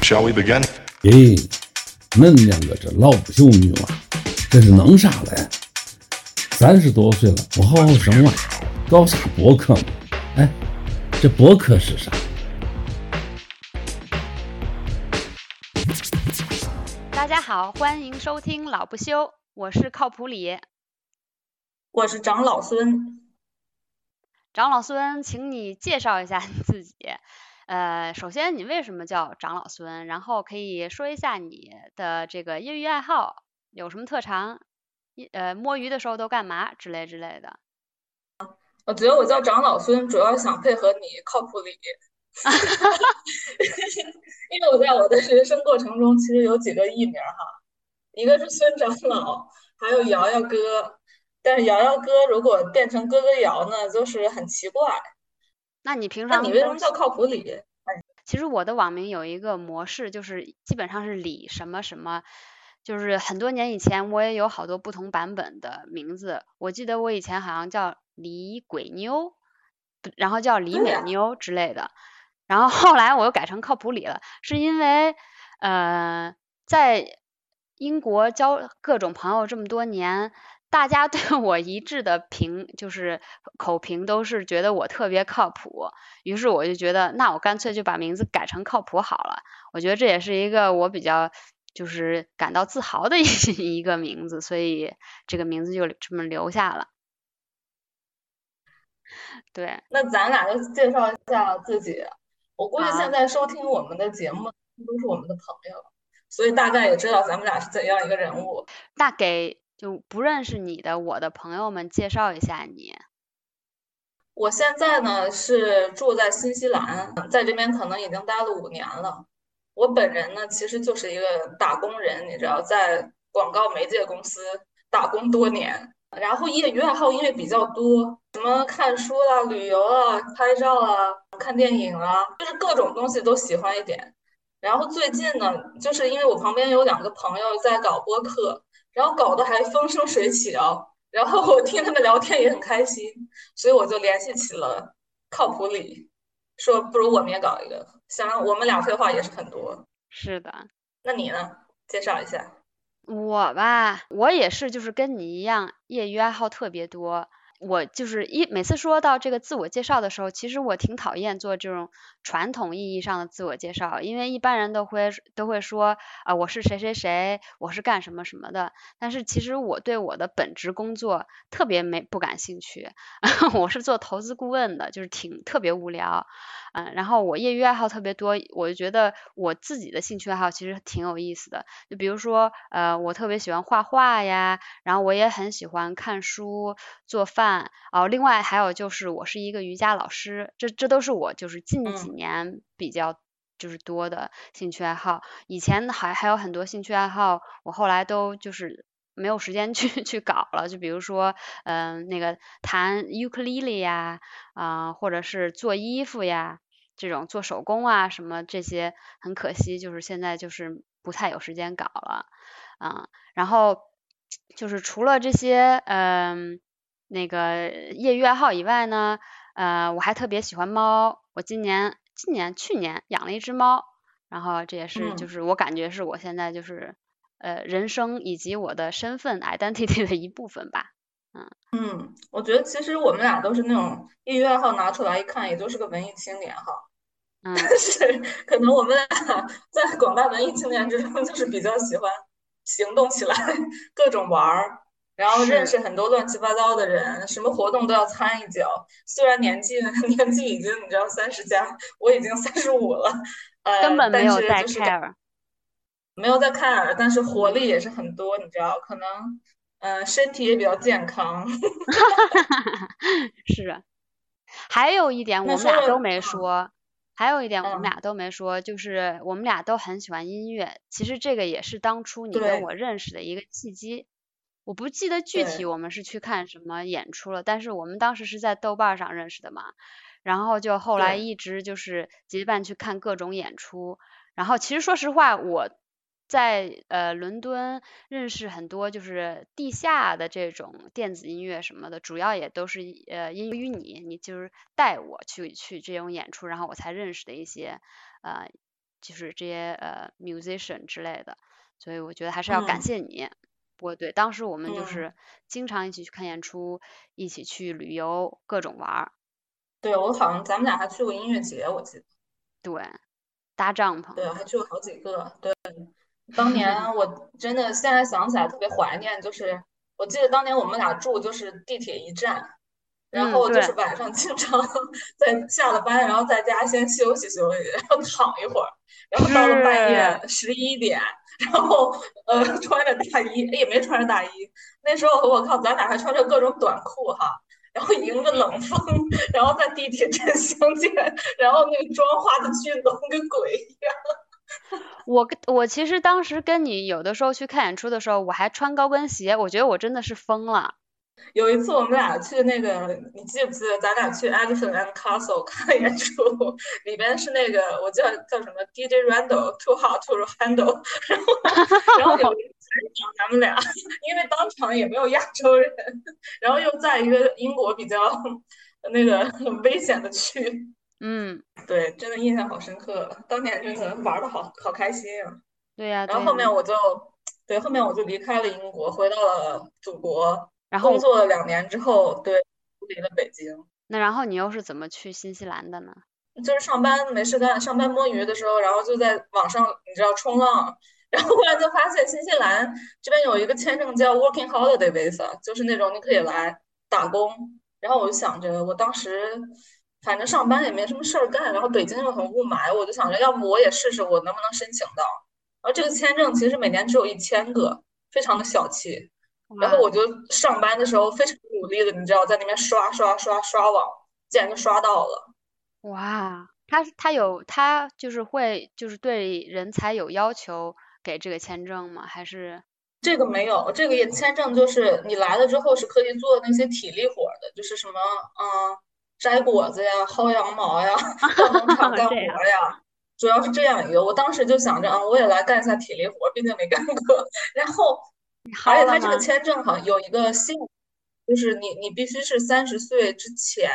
Shall we begin? 咦，恁两个这老不休女娃，这是弄啥嘞？三十多岁了，不好好生娃，搞啥博客嘛？哎，这博客是啥？大家好，欢迎收听老不休，我是靠谱李。我是长老孙，长老孙，请你介绍一下你自己。呃，首先你为什么叫长老孙？然后可以说一下你的这个业余爱好，有什么特长？一呃，摸鱼的时候都干嘛之类之类的。我觉得我叫长老孙，主要想配合你靠谱李，因为我在我的人生过程中其实有几个艺名哈，一个是孙长老，还有瑶瑶哥，但是瑶瑶哥如果变成哥哥瑶呢，就是很奇怪。那你平常你为什么叫靠谱李？其实我的网名有一个模式，就是基本上是李什么什么，就是很多年以前我也有好多不同版本的名字。我记得我以前好像叫李鬼妞，然后叫李美妞之类的。然后后来我又改成靠谱李了，是因为呃在英国交各种朋友这么多年，大家对我一致的评就是口评都是觉得我特别靠谱，于是我就觉得，那我干脆就把名字改成靠谱好了。我觉得这也是一个我比较就是感到自豪的一 一个名字，所以这个名字就这么留下了。对，那咱俩就介绍一下自己。我估计现在收听我们的节目都是我们的朋友，所以大概也知道咱们俩是怎样一个人物。那给就不认识你的我的朋友们介绍一下你。我现在呢是住在新西兰，在这边可能已经待了五年了。我本人呢其实就是一个打工人，你知道，在广告媒介公司打工多年，然后业余爱好因为比较多，什么看书啦、旅游啊、拍照啊、看电影啊，就是各种东西都喜欢一点。然后最近呢，就是因为我旁边有两个朋友在搞播客，然后搞得还风生水起啊。然后我听他们聊天也很开心，所以我就联系起了靠谱李，说不如我们也搞一个。想让我们俩废话也是很多。是的，那你呢？介绍一下。我吧，我也是，就是跟你一样，业余爱好特别多。我就是一每次说到这个自我介绍的时候，其实我挺讨厌做这种传统意义上的自我介绍，因为一般人都会都会说啊、我是谁谁谁，我是干什么什么的。但是其实我对我的本职工作特别没不感兴趣，我是做投资顾问的，就是挺特别无聊。嗯，然后我业余爱好特别多，我就觉得我自己的兴趣爱好其实挺有意思的。就比如说，呃，我特别喜欢画画呀，然后我也很喜欢看书、做饭。哦，另外还有就是我是一个瑜伽老师，这这都是我就是近几年比较就是多的兴趣爱好。以前还还有很多兴趣爱好，我后来都就是没有时间 去去搞了。就比如说，嗯、那个弹尤克里里呀，啊、或者是做衣服呀，这种做手工啊什么这些，很可惜，就是现在就是不太有时间搞了。啊、然后就是除了这些，嗯、那个业余爱好以外呢，呃，我还特别喜欢猫。我今年、今年、去年养了一只猫，然后这也是就嗯是我感觉是我现在就是呃人生以及我的身份 identity 的一部分吧。嗯，我觉得其实我们俩都是那种业余爱好拿出来一看，也就是个文艺青年哈。嗯，但 是可能我们俩在广大文艺青年之中，就是比较喜欢行动起来，各种玩儿，然后认识很多乱七八糟的人，什么活动都要参一脚。虽然年纪 年纪已经你知道三十加，我已经三十五了，呃，根本没有在是就是感 care。没有在看耳，但是活力也是很多，你知道，可能嗯、呃身体也比较健康。是啊，还有一点我们俩都没嗯说，还有一点我们嗯俩都没说，就是我们俩都很喜欢音乐。其实这个也是当初你跟我认识的一个契机。我不记得具体我们是去看什么演出了，但是我们当时是在豆瓣上认识的嘛，然后就后来一直就是结伴去看各种演出。然后其实说实话，我在呃伦敦认识很多就是地下的这种电子音乐什么的，主要也都是呃因于你，你就是带我去去这种演出，然后我才认识的一些呃就是这些呃 musician 之类的，所以我觉得还是要感嗯谢你。不过对，当时我们就嗯。是经常一起去看演出，一起去旅游，各种玩儿，对，我好像咱们俩还去过音乐节，我记得，对，搭帐篷，对，还。去过好几个。对，当年 我真的现在想起来特别怀念，就是我记得当年我们俩住就是地铁一站，然嗯后就是晚上经常 在下了班，然后在家先休息休息，然后躺一会儿，然后到了半夜十一点，然后呃穿着大衣，也没穿着大衣，那时候我靠，咱俩还穿着各种短裤哈。然后迎着冷风，然后在地铁站相见，然后那个妆化的巨浓，跟鬼一样。我跟我其实当时跟你有的时候去看演出的时候，我还穿高跟鞋，我觉得我真的是疯了。有一次我们俩去那个，你记不记得咱俩去 Elephant and Castle 看演出？里边是那个我叫叫什么 DJ Randall Too Hot to Handle，然后然后有采访咱们俩，因为当场也没有亚洲人，然后又在一个英国比较那个很危险的区，嗯，对，真的印象好深刻，当年真的玩的好好开心啊。对呀、然后后面我就对后面我就离开了英国，回到了祖国。然后工作了两年之后，对，离了北京，那然后你又是怎么去新西兰的呢？就是上班没事干，上班摸鱼的时候，然后就在网上你知道冲浪，然后后来就发现新西兰这边有一个签证叫 Working Holiday Visa，就是那种你可以来打工。然后我就想着，我当时反正上班也没什么事儿干，然后北京又很雾霾，我就想着，要不我也试试，我能不能申请到。然后这个签证其实每年只有一千个，非常的小气。然后我就上班的时候非常努力的，你知道，在那边刷刷刷刷网，竟然就刷到了。哇，他他有他就是会就是对人才有要求给这个签证吗？还是这个没有，这个也签证就是你来了之后是可以做那些体力活儿的，就是什么嗯，摘果子呀、薅羊毛呀、到农场 干活儿呀，主要是这样一个。我当时就想着，啊，我也来干一下体力活儿，毕竟没干过。然后，你而且薅了吗？它这个签证好像有一个限，就是你你必须是三十岁之前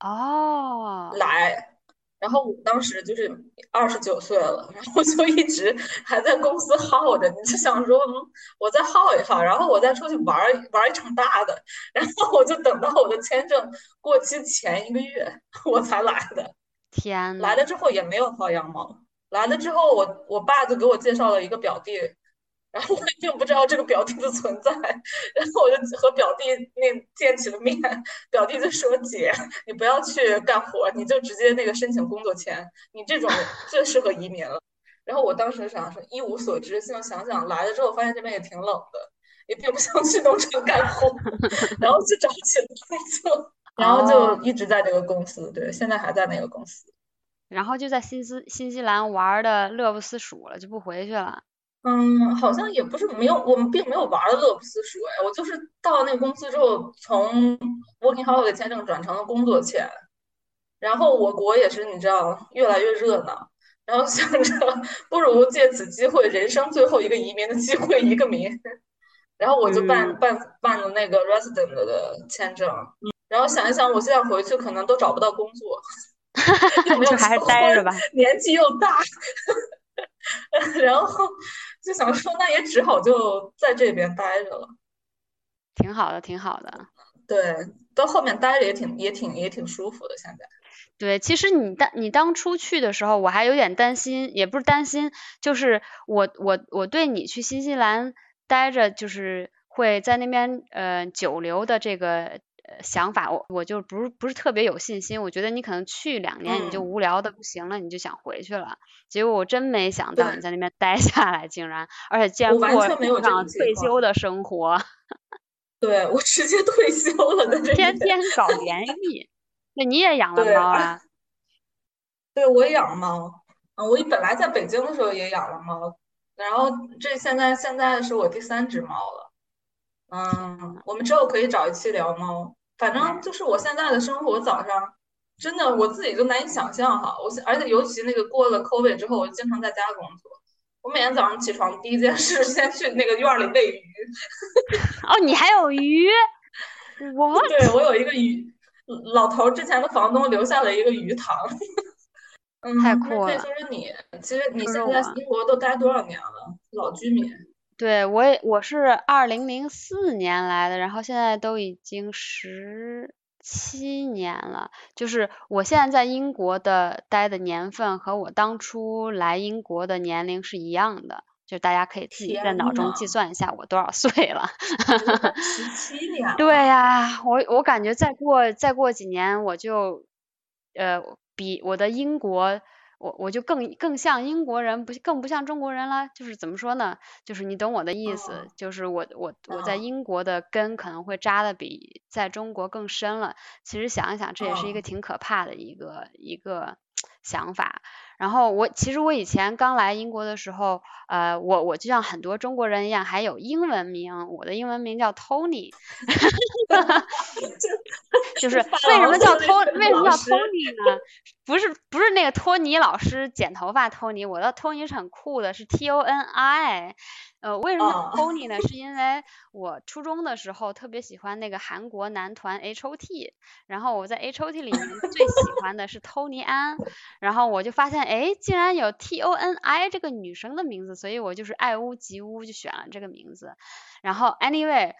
哦，来。然后我当时就是二十九岁了，然后就一直还在公司耗着，你就想说，嗯，我再耗一耗，然后我再出去玩儿玩儿一场大的，然后我就等到我的签证过期前一个月我才来的，天，来了之后也没有薅羊毛，来了之后我我爸就给我介绍了一个表弟，然后我并不知道这个表弟的存在，然后我就和表弟那见起了面，表弟就说：“姐，你不要去干活，你就直接那个申请工作签，你这种最适合移民了。”然后我当时想说一无所知，现在想想来了之后发现这边也挺冷的，也并不想去农场干活，然后就找起了工作，然后就哦一直在这个公司，对，现在还在那个公司。然后就在新斯新西兰玩的乐不思蜀了，就不回去了。嗯，好像也不是没有，我们并没有玩的乐不思蜀哎，我就是到那个公司之后，从 working holiday 签证转成了工作签，然后我国也是你知道越来越热闹，然后想着不如借此机会，人生最后一个移民的机会，移个民，然后我就办嗯。办办了那个 resident 的签证，然后想一想，我现在回去可能都找不到工作，又没有就还是结待着吧。年纪又大，然后就想说，那也只好就在这边待着了。挺好的，挺好的。对，到后面待着也挺也挺也挺舒服的。现在，对，其实你当你当初去的时候，我还有点担心，也不是担心，就是我我我对你去新西兰待着，就是会在那边呃久留的这个呃想法，我我就不是不是特别有信心。我觉得你可能去两年你就嗯无聊的不行了，你就想回去了。结果我真没想到你在那边待下来，竟然而且竟然完过上退休的生活，对我直接退休了，在这天。天搞园艺。那你也养了猫啊？对，我也养猫。嗯，我本来在北京的时候也养了猫，然后这现在现在是我第三只猫了。嗯，我们之后可以找一期聊猫。反正就是我现在的生活，早上真的我自己都难以想象哈。我现而且尤其那个过了 COVID 之后，我就经常在家工作。我每天早上起床第一件事先去那个院儿里喂鱼。哦，你还有鱼？我对，我有一个鱼，老头儿之前的房东留下了一个鱼塘。嗯，太酷了那可以说说你，其实你现在在英国都待多少年了？老居民。对，我也我是二零零四年来的，然后现在都已经十七年了。就是我现在在英国的待的年份和我当初来英国的年龄是一样的，就大家可以自己在脑中计算一下我多少岁了。十 七年了。对呀，我我感觉再过再过几年我就，呃，比我的英国，我我就更更像英国人，不更不像中国人了。就是怎么说呢？就是你懂我的意思，嗯就是我我我在嗯英国的根可能会扎的比在中国更深了。其实想一想，这也是一个嗯挺可怕的一个一个想法。然后我其实我以前刚来英国的时候，呃，我我就像很多中国人一样，还有英文名，我的英文名叫 Tony。就是 为什么叫牢骚的 Tony？那为什么叫托尼呢？不是不是那个托尼老师剪头发 Tony，我的 Tony 是很酷的，是 T O N I。呃，为什么叫哦 Tony 呢？是 因为我初中的时候特别喜欢那个韩国男团 H O T，然后我在 H O T 里面最喜欢的是 Tony 安，然后我就发现，哎，竟然有 T O N I 这个女生的名字，所以我就是爱屋及乌就选了这个名字。然后 anyway，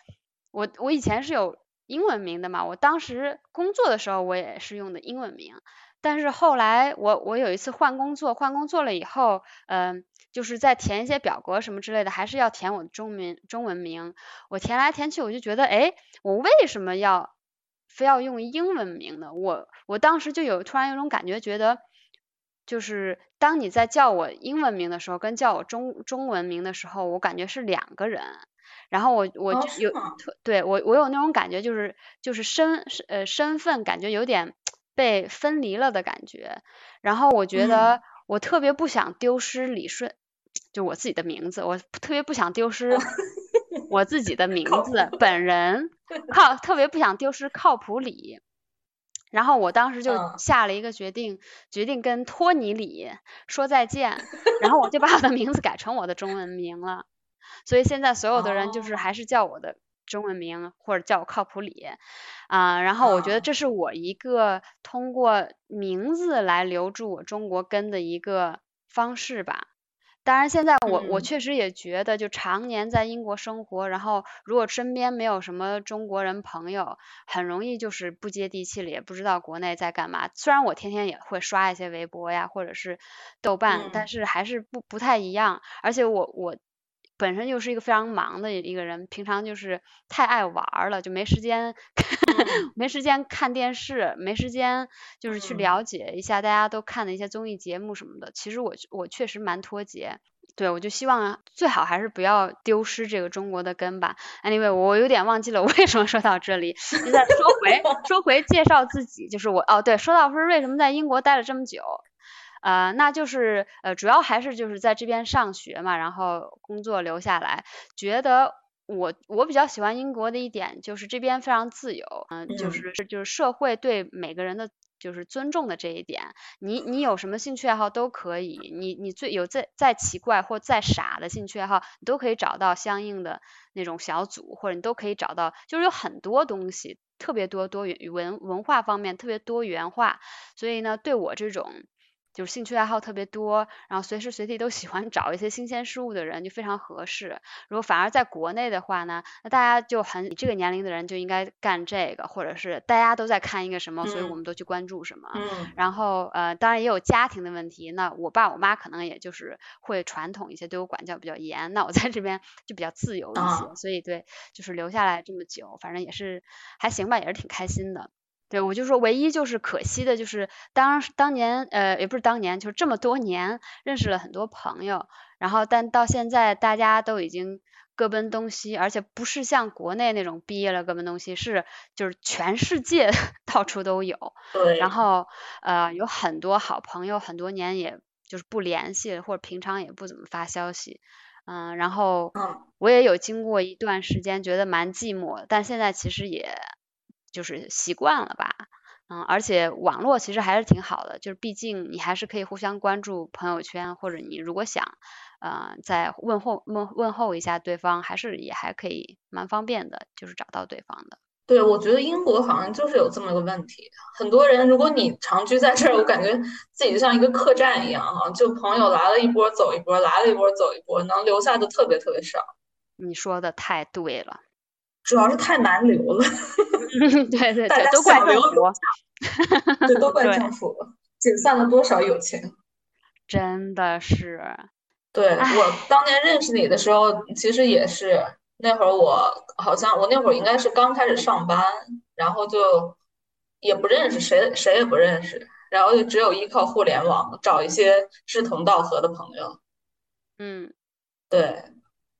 我我以前是有英文名的嘛，我当时工作的时候我也是用的英文名，但是后来我我有一次换工作，换工作了以后，嗯、就是在填一些表格什么之类的，还是要填我的中文中文名。我填来填去，我就觉得，哎，我为什么要非要用英文名呢？我我当时就有突然有种感觉，觉得就是当你在叫我英文名的时候，跟叫我中中文名的时候，我感觉是两个人。然后我我哦就有吗特对我我有那种感觉，就是就是身是呃身份感觉有点被分离了的感觉。然后我觉得我特别不想丢失李顺，就我自己的名字，我特别不想丢失我自己的 名字本人，靠特别不想丢失靠谱李。然后我当时就嗯下了一个决定，决定跟托尼李说再见，然后我就把我的名字改成我的中文名了。所以现在所有的人就是哦还是叫我的中文名，或者叫我靠谱李啊、然后我觉得嗯这是我一个通过名字来留住我中国根的一个方式吧。当然，现在我我嗯确实也觉得，就常年在英国生活，然后如果身边没有什么中国人朋友，很容易就是不接地气了，也不知道国内在干嘛。虽然我天天也会刷一些微博呀，或者是豆瓣，但嗯是还是不不太一样。而且我我本身就是一个非常忙的一个人，平常就是太爱玩儿了，就没时间嗯没时间看电视，没时间就是去嗯了解一下大家都看的一些综艺节目什么的。其实我我确实蛮脱节。对，我就希望最好还是不要丢失这个中国的根吧。Anyway，我有点忘记了我为什么说到这里。现在说回说回介绍自己，就是我哦对，说到说为什么在英国待了这么久，呃，那就是呃主要还是就是在这边上学嘛，然后工作留下来，觉得我我比较喜欢英国的一点就是这边非常自由，嗯、就嗯是就是社会对每个人的就是尊重的这一点，你你有什么兴趣爱好都可以，你你最有再再奇怪或再傻的兴趣爱好，你都可以找到相应的那种小组，或者你都可以找到，就是有很多东西特别多多元文文化方面特别多元化，所以呢，对我这种。就是兴趣爱好特别多，然后随时随地都喜欢找一些新鲜事物的人就非常合适。如果反而在国内的话呢，那大家就很这个年龄的人就应该干这个，或者是大家都在看一个什么，所以我嗯们都去关注什么。嗯然后呃，当然也有家庭的问题。那我爸我妈可能也就是会传统一些，对我管教比较严。那我在这边就比较自由一些，啊所以对，就是留下来这么久，反正也是还行吧，也是挺开心的。对，我就说唯一就是可惜的，就是当当年呃也不是当年，就是这么多年认识了很多朋友，然后但到现在大家都已经各奔东西，而且不是像国内那种毕业了各奔东西，是就是全世界 到处都有。对，然后呃有很多好朋友，很多年也就是不联系，或者平常也不怎么发消息，嗯，然后嗯我也有经过一段时间觉得蛮寂寞，但现在其实也就是习惯了吧，嗯，而且网络其实还是挺好的，就是毕竟你还是可以互相关注朋友圈，或者你如果想呃再问候问问候一下对方，还是也还可以蛮方便的，就是找到对方的。对，我觉得英国好像就是有这么个问题。很多人，如果你长居在这儿，我感觉自己就像一个客栈一样哈，就朋友来了一波走一波，来了一波走一波，能留下的特别特别少。你说的太对了，主要是太难留了。对对 对，都怪政府，对，都怪政府，解散了多少友情？真的是。对我当年认识你的时候，其实也是。那会儿我好像我那会儿应该是刚开始上班，然后就也不认识谁，谁也不认识，然后就只有依靠互联网找一些志同道合的朋友。嗯，对，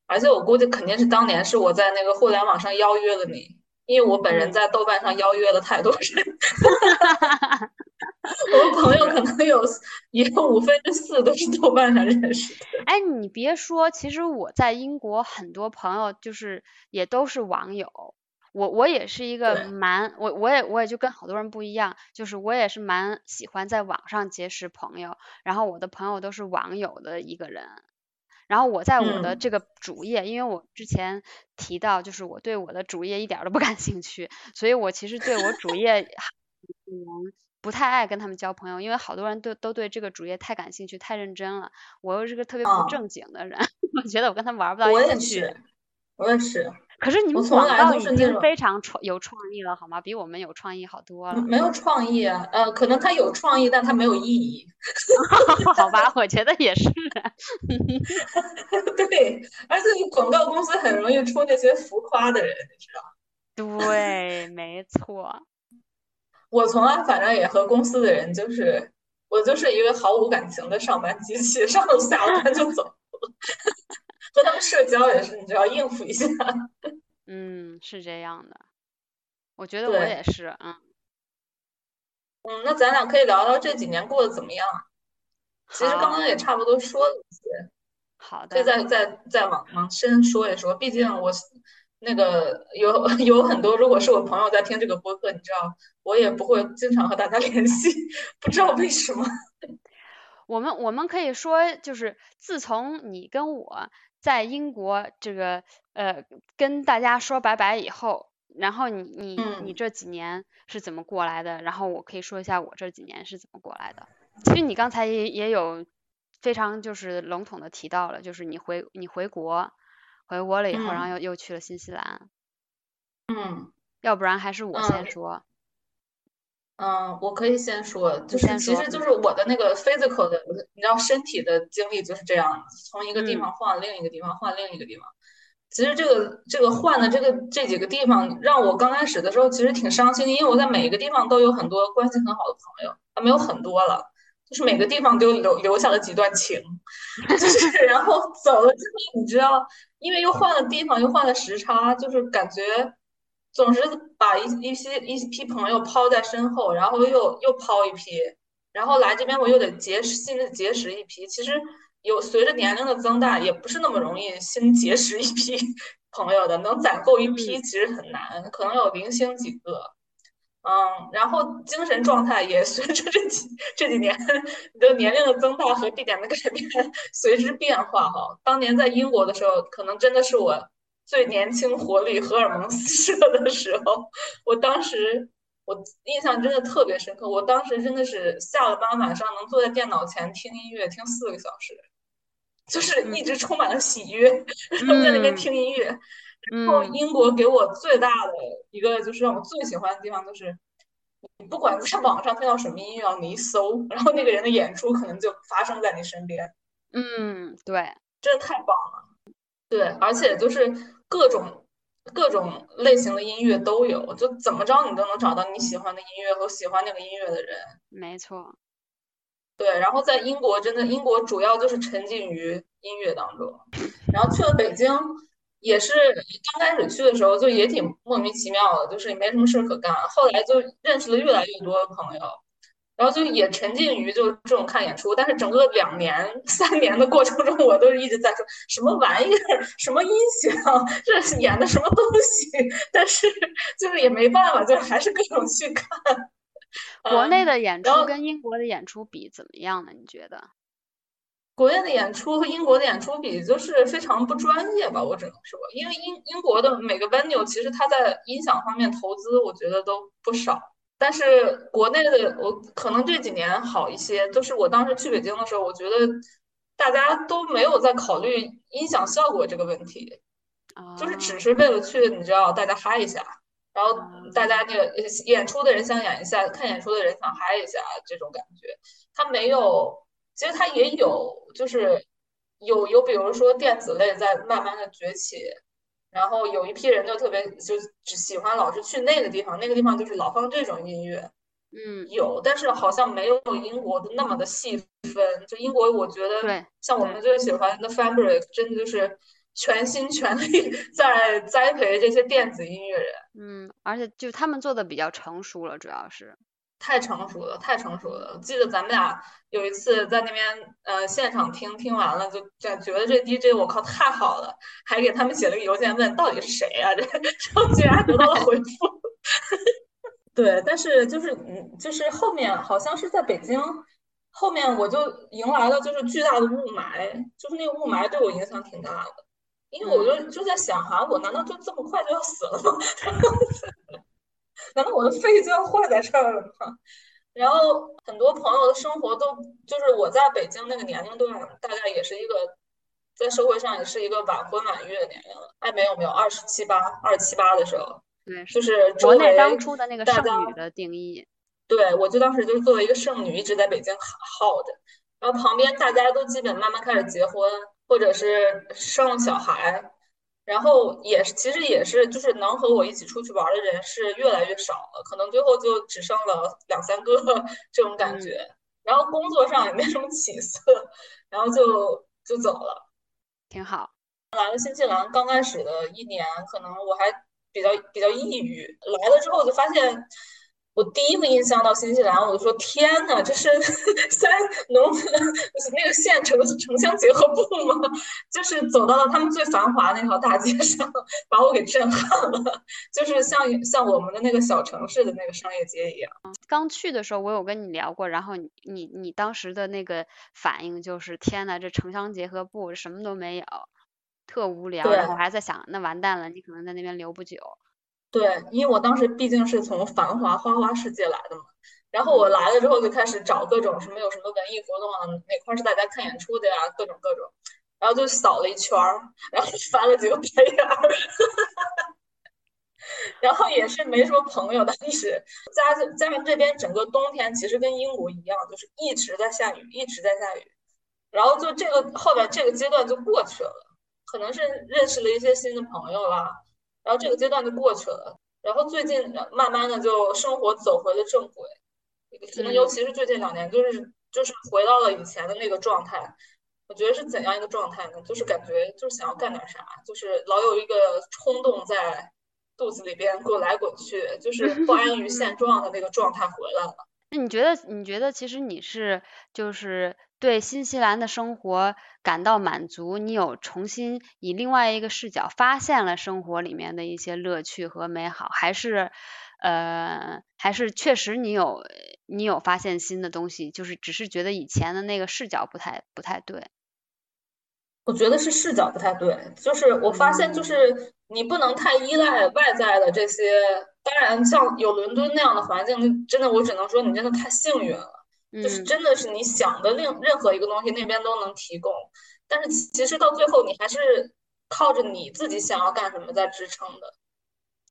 而且我估计肯定是当年是我在那个互联网上邀约了你，因为我本人在豆瓣上邀约了太多人。我朋友可能有也有五分之四都是豆瓣上认识的。哎，你别说，其实我在英国很多朋友就是也都是网友。我我也是一个蛮我我也我也就跟好多人不一样，就是我也是蛮喜欢在网上结识朋友，然后我的朋友都是网友的一个人。然后我在我的这个主页，因为我之前提到，就是我对我的主页一点都不感兴趣，所以我其实对我主页嗯。不太爱跟他们交朋友，因为好多人都都对这个主页太感兴趣、太认真了。我又是个特别不正经的人，我觉得我跟他们玩不到一起去。我也是。可是你们广告已经非常创有创意了，好吗？比我们有创意好多了。没有创意啊，呃，可能他有创意，但他没有意义。好吧，我觉得也是。对，而且广告公司很容易出那些浮夸的人，你知道对，没错。我从来反正也和公司的人就是，我就是一个毫无感情的上班机器，上了下了班就走。和他们社交也是，你就要应付一下。嗯，是这样的。我觉得我也是，嗯。嗯，那咱俩可以聊聊这几年过得怎么样？其实刚刚也差不多说了一些。好的。可以再再再往往深说一说，毕竟我。那个有 有很多，如果是我朋友在听这个播客，你知道，我也不会经常和大家 联系，不知道为什么。我们我们可以说，就是自从你跟我在英国这个呃跟大家说拜拜以后，然后你你你这几年是怎么过来的？然后我可以说一下我这几年是怎么过来的。其实你刚才也也有非常就是笼统的提到了，就是你回你回国。回国了以后，然后又又去了新西兰。嗯，要不然还是我先说。嗯，我可以先说，就是其实就是我的那个 physical 的，你知道身体的经历就是这样，从一个地方换另一个地方，换另一个地方。其实这个这个换的这个这几个地方，让我刚开始的时候其实挺伤心的，因为我在每一个地方都有很多关系很好的朋友，啊，没有很多了。就是每个地方都留留下了几段情，就是然后走了之后，你知道，因为又换了地方，又换了时差，就是感觉总是把一一些一批朋友抛在身后，然后又又抛一批，然后来这边我又得结识新的结识一批。其实有随着年龄的增大，也不是那么容易新结识一批 朋友的，能攒够一批其实很难，可能有零星几个。嗯，然后精神状态也 随着这几这几年的年龄的增大和地点的改变 随之变化哈。当年在英国的时候，可能真的是我最年轻、活力、荷尔蒙四射的时候。我当时我印象真的特别深刻，我当时真的是下了班晚上能坐在电脑前听音乐听四个小时，就是一直充满了喜悦，然后在那边听音乐。然后英国给我最大的一个就是让我最喜欢的地方，就是你不管在网上听到什么音乐，你一搜，然后那个人的演出可能就发生在你身边。嗯，对，真的太棒了。对，而且就是各种各种类型的音乐都有，就怎么着你都能找到你喜欢的音乐和喜欢那个音乐的人。没错。对，然后在英国真的，英国主要就是沉浸于音乐当中，然后去了北京。也是刚开始去的时候就也挺莫名其妙的，就是也没什么事可干。后来就认识了越来越多的朋友，然后就也沉浸于就这种看演出。但是整个两年、三年的过程中，我都一直在说什么玩意儿、什么音响，这是演的什么东西。但是就是也没办法，就还是各种去看。国内的演出跟英国的演出比怎么样呢？你觉得？国内的演出和英国的演出比，就是非常不专业吧，我只能说，因为英英国的每个 venue 其实它在音响方面投资，我觉得都不少。但是国内的我可能这几年好一些，就是我当时去北京的时候，我觉得大家都没有在考虑音响效果这个问题，就是只是为了去，你知道，大家嗨一下，然后大家那个演出的人想演一下，看演出的人想嗨一下，这种感觉，他没有。其实他也有，就是有有，比如说电子类在慢慢的崛起，然后有一批人就特别就只喜欢老是去那个地方，那个地方就是老放这种音乐，嗯，有，但是好像没有英国的那么的细分。就英国，我觉得像我们最喜欢的 Fabric，真的就是全心全力在栽培这些电子音乐人。嗯，而且就他们做的比较成熟了，主要是。太成熟了，太成熟了！我记得咱们俩有一次在那边，呃，现场听听完了，就就觉得这 DJ 我靠太好了，还给他们写了个邮件问到底是谁啊？这然后居然得到了回复。对，但是就是嗯，就是后面好像是在北京，后面我就迎来了就是巨大的雾霾，就是那个雾霾对我影响挺大的，因为我就就在想，哈，我难道就这么快就要死了吗？难道我的肺就要坏在这儿了吗？然后很多朋友的生活都就是我在北京那个年龄段，大概也是一个在社会上也是一个晚婚晚育的年龄了。哎，没有没有，二十七八，二十七八的时候，对，就是国内当初的那个剩女的定义。对，我就当时就是作为一个剩女，一直在北京耗着。然后旁边大家都基本慢慢开始结婚，或者是生小孩。然后也是，其实也是，就是能和我一起出去玩的人是越来越少了，可能最后就只剩了两三个这种感觉。然后工作上也没什么起色，然后就就走了，挺好。来了新西兰刚开始的一年，可能我还比较比较抑郁，来了之后就发现。我第一个印象到新西兰，我就说天呐，这是 三农村那个县城城乡结合部吗？就是走到了他们最繁华那条大街上，把我给震撼了，就是像像我们的那个小城市的那个商业街一样。刚去的时候我有跟你聊过，然后你你你当时的那个反应就是天呐，这城乡结合部什么都没有，特无聊。然后我还在想，那完蛋了，你可能在那边留不久。对，因为我当时毕竟是从繁华花花世界来的嘛，然后我来了之后就开始找各种什么有什么文艺活动啊，哪块是大家看演出的呀，各种各种，然后就扫了一圈儿，然后翻了几个白眼儿，然后也是没什么朋友，但是加加上这边整个冬天其实跟英国一样，就是一直在下雨，一直在下雨，然后就这个后边这个阶段就过去了，可能是认识了一些新的朋友啦。然后这个阶段就过去了，然后最近慢慢的就生活走回了正轨，可能尤其是最近两年，就是就是回到了以前的那个状态。我觉得是怎样一个状态呢？就是感觉就是想要干点啥，就是老有一个冲动在肚子里边滚来滚去，就是不安于现状的那个状态回来了。那你觉得？你觉得其实你是就是对新西兰的生活感到满足？你有重新以另外一个视角发现了生活里面的一些乐趣和美好，还是呃，还是确实你有你有发现新的东西？就是只是觉得以前的那个视角不太不太对。我觉得是视角不太对，就是我发现就是你不能太依赖外在的这些。当然，像有伦敦那样的环境，真的我只能说你真的太幸运了。就是真的是你想的另任何一个东西那边都能提供，但是其实到最后你还是靠着你自己想要干什么在支撑的。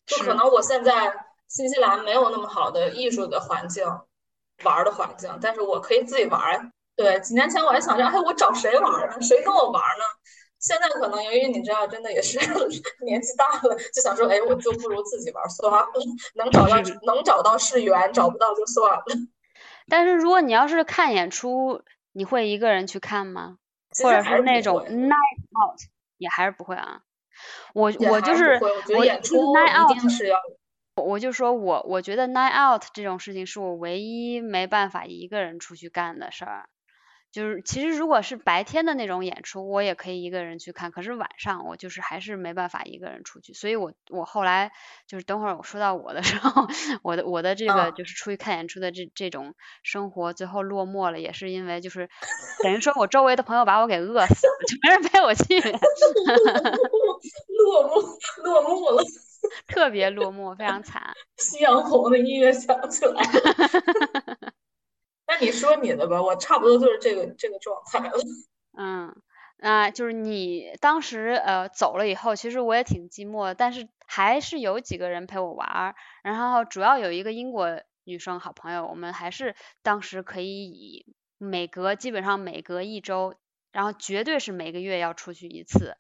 就可能我现在新西兰没有那么好的艺术的环境，玩的环境，但是我可以自己玩。对，几年前我还想着，哎，我找谁玩呢？谁跟我玩呢？现在可能由于你知道，真的也是 年纪大了，就想说，哎，我就不如自己玩算了，能找到能找到是缘，找不到就算了。但是如果你要是看演出，你会一个人去看吗？或者是那种 night out 也还是不会啊？我我就是我演出 night out 是要，我就说我我觉得 night out 这种事情是我唯一没办法一个人出去干的事儿。就是其实如果是白天的那种演出，我也可以一个人去看，可是晚上我就是还是没办法一个人出去，所以我我后来就是等会儿我说到我的时候，我的我的这个就是出去看演出的这这种生活最后落寞了，也是因为就是等于说我周围的朋友把我给饿死了，就没人陪我去，落寞落寞了，特别落寞，非常惨。夕阳红的音乐响起来。那你说你的吧，我差不多就是这个这个状态了。嗯，那就是你当时呃走了以后，其实我也挺寂寞，但是还是有几个人陪我玩儿。然后主要有一个英国女生好朋友，我们还是当时可以以每隔基本上每隔一周，然后绝对是每个月要出去一次，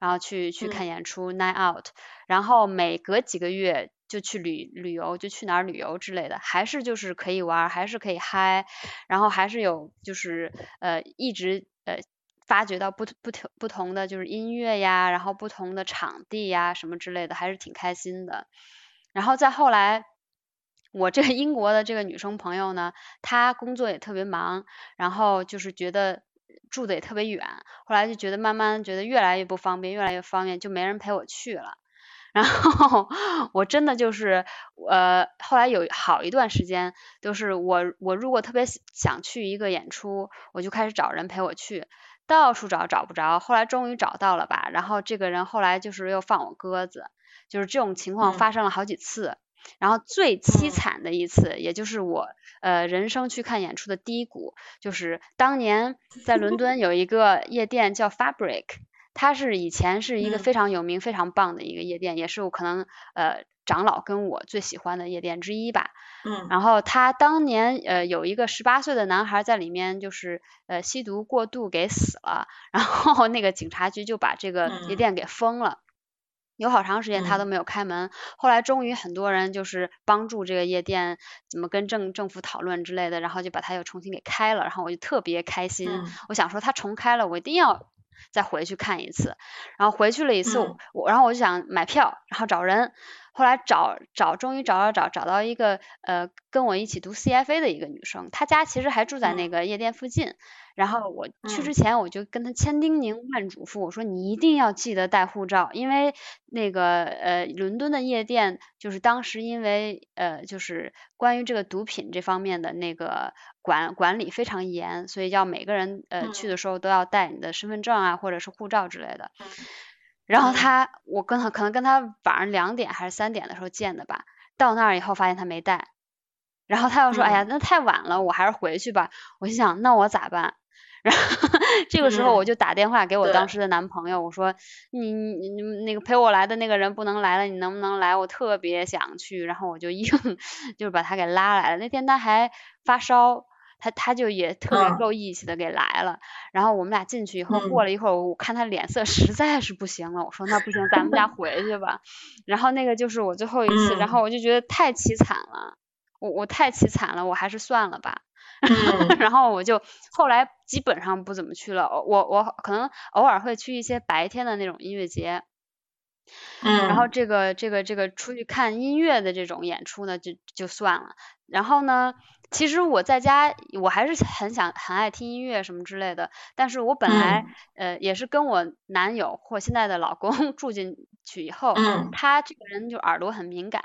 然后去去看演出 night out，然后每隔几个月。就去旅旅游，就去哪儿旅游之类的，还是就是可以玩，还是可以嗨，然后还是有就是呃一直呃发掘到不不同不同的就是音乐呀，然后不同的场地呀什么之类的，还是挺开心的。然后再后来，我这个英国的这个女生朋友呢，她工作也特别忙，然后就是觉得住的也特别远，后来就觉得慢慢觉得越来越不方便，越来越方便，就没人陪我去了。然后我真的就是呃，后来有好一段时间就是我我如果特别想去一个演出，我就开始找人陪我去，到处找找不着，后来终于找到了吧。然后这个人后来就是又放我鸽子，就是这种情况发生了好几次。然后最凄惨的一次，也就是我呃人生去看演出的低谷，就是当年在伦敦有一个夜店叫 Fabric。它是以前是一个非常有名、非常棒的一个夜店，也是我可能呃长老跟我最喜欢的夜店之一吧。嗯。然后他当年呃有一个十八岁的男孩在里面就是呃吸毒过度给死了，然后那个警察局就把这个夜店给封了，有好长时间他都没有开门。后来终于很多人就是帮助这个夜店怎么跟政政府讨论之类的，然后就把它又重新给开了。然后我就特别开心，我想说他重开了，我一定要。再回去看一次，然后回去了一次，我然后我就想买票，然后找人，后来找找，终于找找找找到一个呃跟我一起读 CFA 的一个女生，她家其实还住在那个夜店附近。然后我去之前，我就跟她千叮咛万嘱咐，我说你一定要记得带护照，因为那个呃伦敦的夜店就是当时因为呃就是关于这个毒品这方面的那个管管理非常严，所以要每个人呃去的时候都要带你的身份证啊或者是护照之类的。然后他我跟他可能跟他晚上两点还是三点的时候见的吧，到那儿以后发现他没带，然后他又说哎呀那太晚了，我还是回去吧。我心想那我咋办？然后这个时候我就打电话给我当时的男朋友，我说你你你那个陪我来的那个人不能来了，你能不能来？我特别想去。然后我就硬 就是把他给拉来了。那天他还发烧，他他就也特别够义气的给来了。然后我们俩进去以后，过了一会儿，我看他脸色实在是不行了，我说那不行，咱们家回去吧。然后那个就是我最后一次，然后我就觉得太凄惨了，我我太凄惨了，我还是算了吧。然后我就后来基本上不怎么去了，我我可能偶尔会去一些白天的那种音乐节，嗯，然后这个这个这个出去看音乐的这种演出呢就就算了，然后呢。其实我在家，我还是很想很爱听音乐什么之类的。但是我本来呃也是跟我男友或现在的老公 住进去以后，他这个人就耳朵很敏感。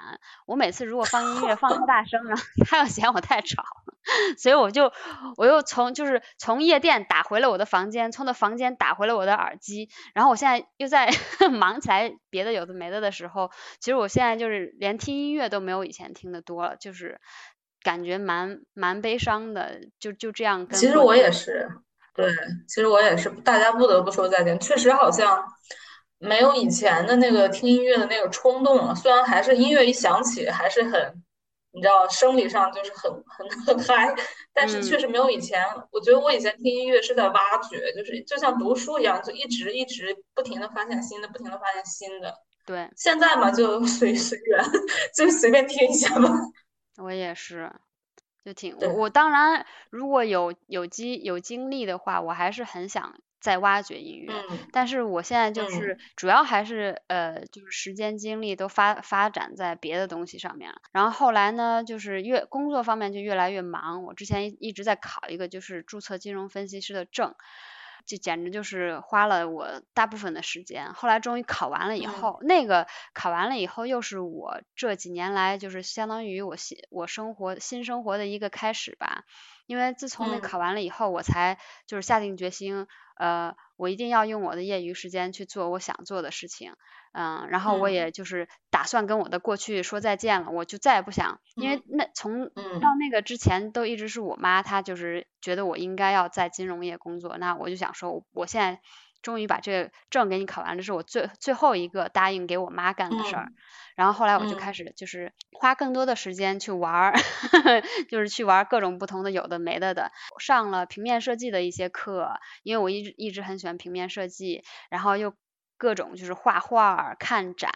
我每次如果放音乐放太大声了，他又嫌我太吵，所以我就我又从就是从夜店打回了我的房间，从那房间打回了我的耳机。然后我现在又在 忙起来别的有的没的的时候，其实我现在就是连听音乐都没有以前听的多了，就是。感觉蛮蛮悲伤的，就就这样。其实我也是，对，其实我也是，大家不得不说再见。确实好像没有以前的那个听音乐的那个冲动了。虽然还是音乐一响起还是很，你知道，生理上就是很很很 嗨，但是确实没有以前。我觉得我以前听音乐是在挖掘，就是就像读书一样，就一直一直不停的发现新的，不停的发现新的。对。现在嘛，就随随缘，就随便听一下吧。我也是，就挺我我当然如果有有机有精力的话，我还是很想再挖掘音乐。但是我现在就是主要还是呃，就是时间精力都发发展在别的东西上面了。然后后来呢，就是越工作方面就越来越忙。我之前一直在考一个就是注册金融分析师的证。就简直就是花了我大部分的时间，后来终于考完了以后，那个考完了以后又是我这几年来就是相当于我新我生活新生活的一个开始吧，因为自从那考完了以后，我才就是下定决心，呃，我一定要用我的业余时间去做我想做的事情。嗯，然后我也就是打算跟我的过去说再见了，我就再也不想，因为那从到那个之前都一直是我妈，她就是觉得我应该要在金融业工作，那我就想说，我现在终于把这个证给你考完，这是我最最后一个答应给我妈干的事儿。然后后来我就开始就是花更多的时间去玩儿，就是去玩各种不同的有的没的的，上了平面设计的一些课，因为我一直一直很喜欢平面设计，然后又。各种就是画画、看展，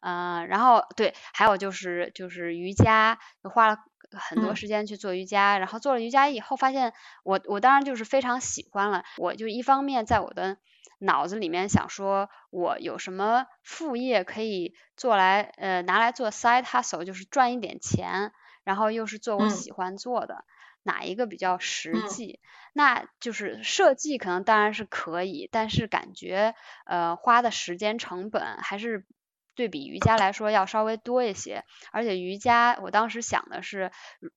嗯，然后对，还有就是就是瑜伽，花了很多时间去做瑜伽，然后做了瑜伽以后，发现我我当然就是非常喜欢了，我就一方面在我的脑子里面想说，我有什么副业可以做来呃拿来做 side hustle，就是赚一点钱，然后又是做我喜欢做的。哪一个比较实际？那就是设计可能当然是可以，但是感觉呃花的时间成本还是对比瑜伽来说要稍微多一些。而且瑜伽我当时想的是，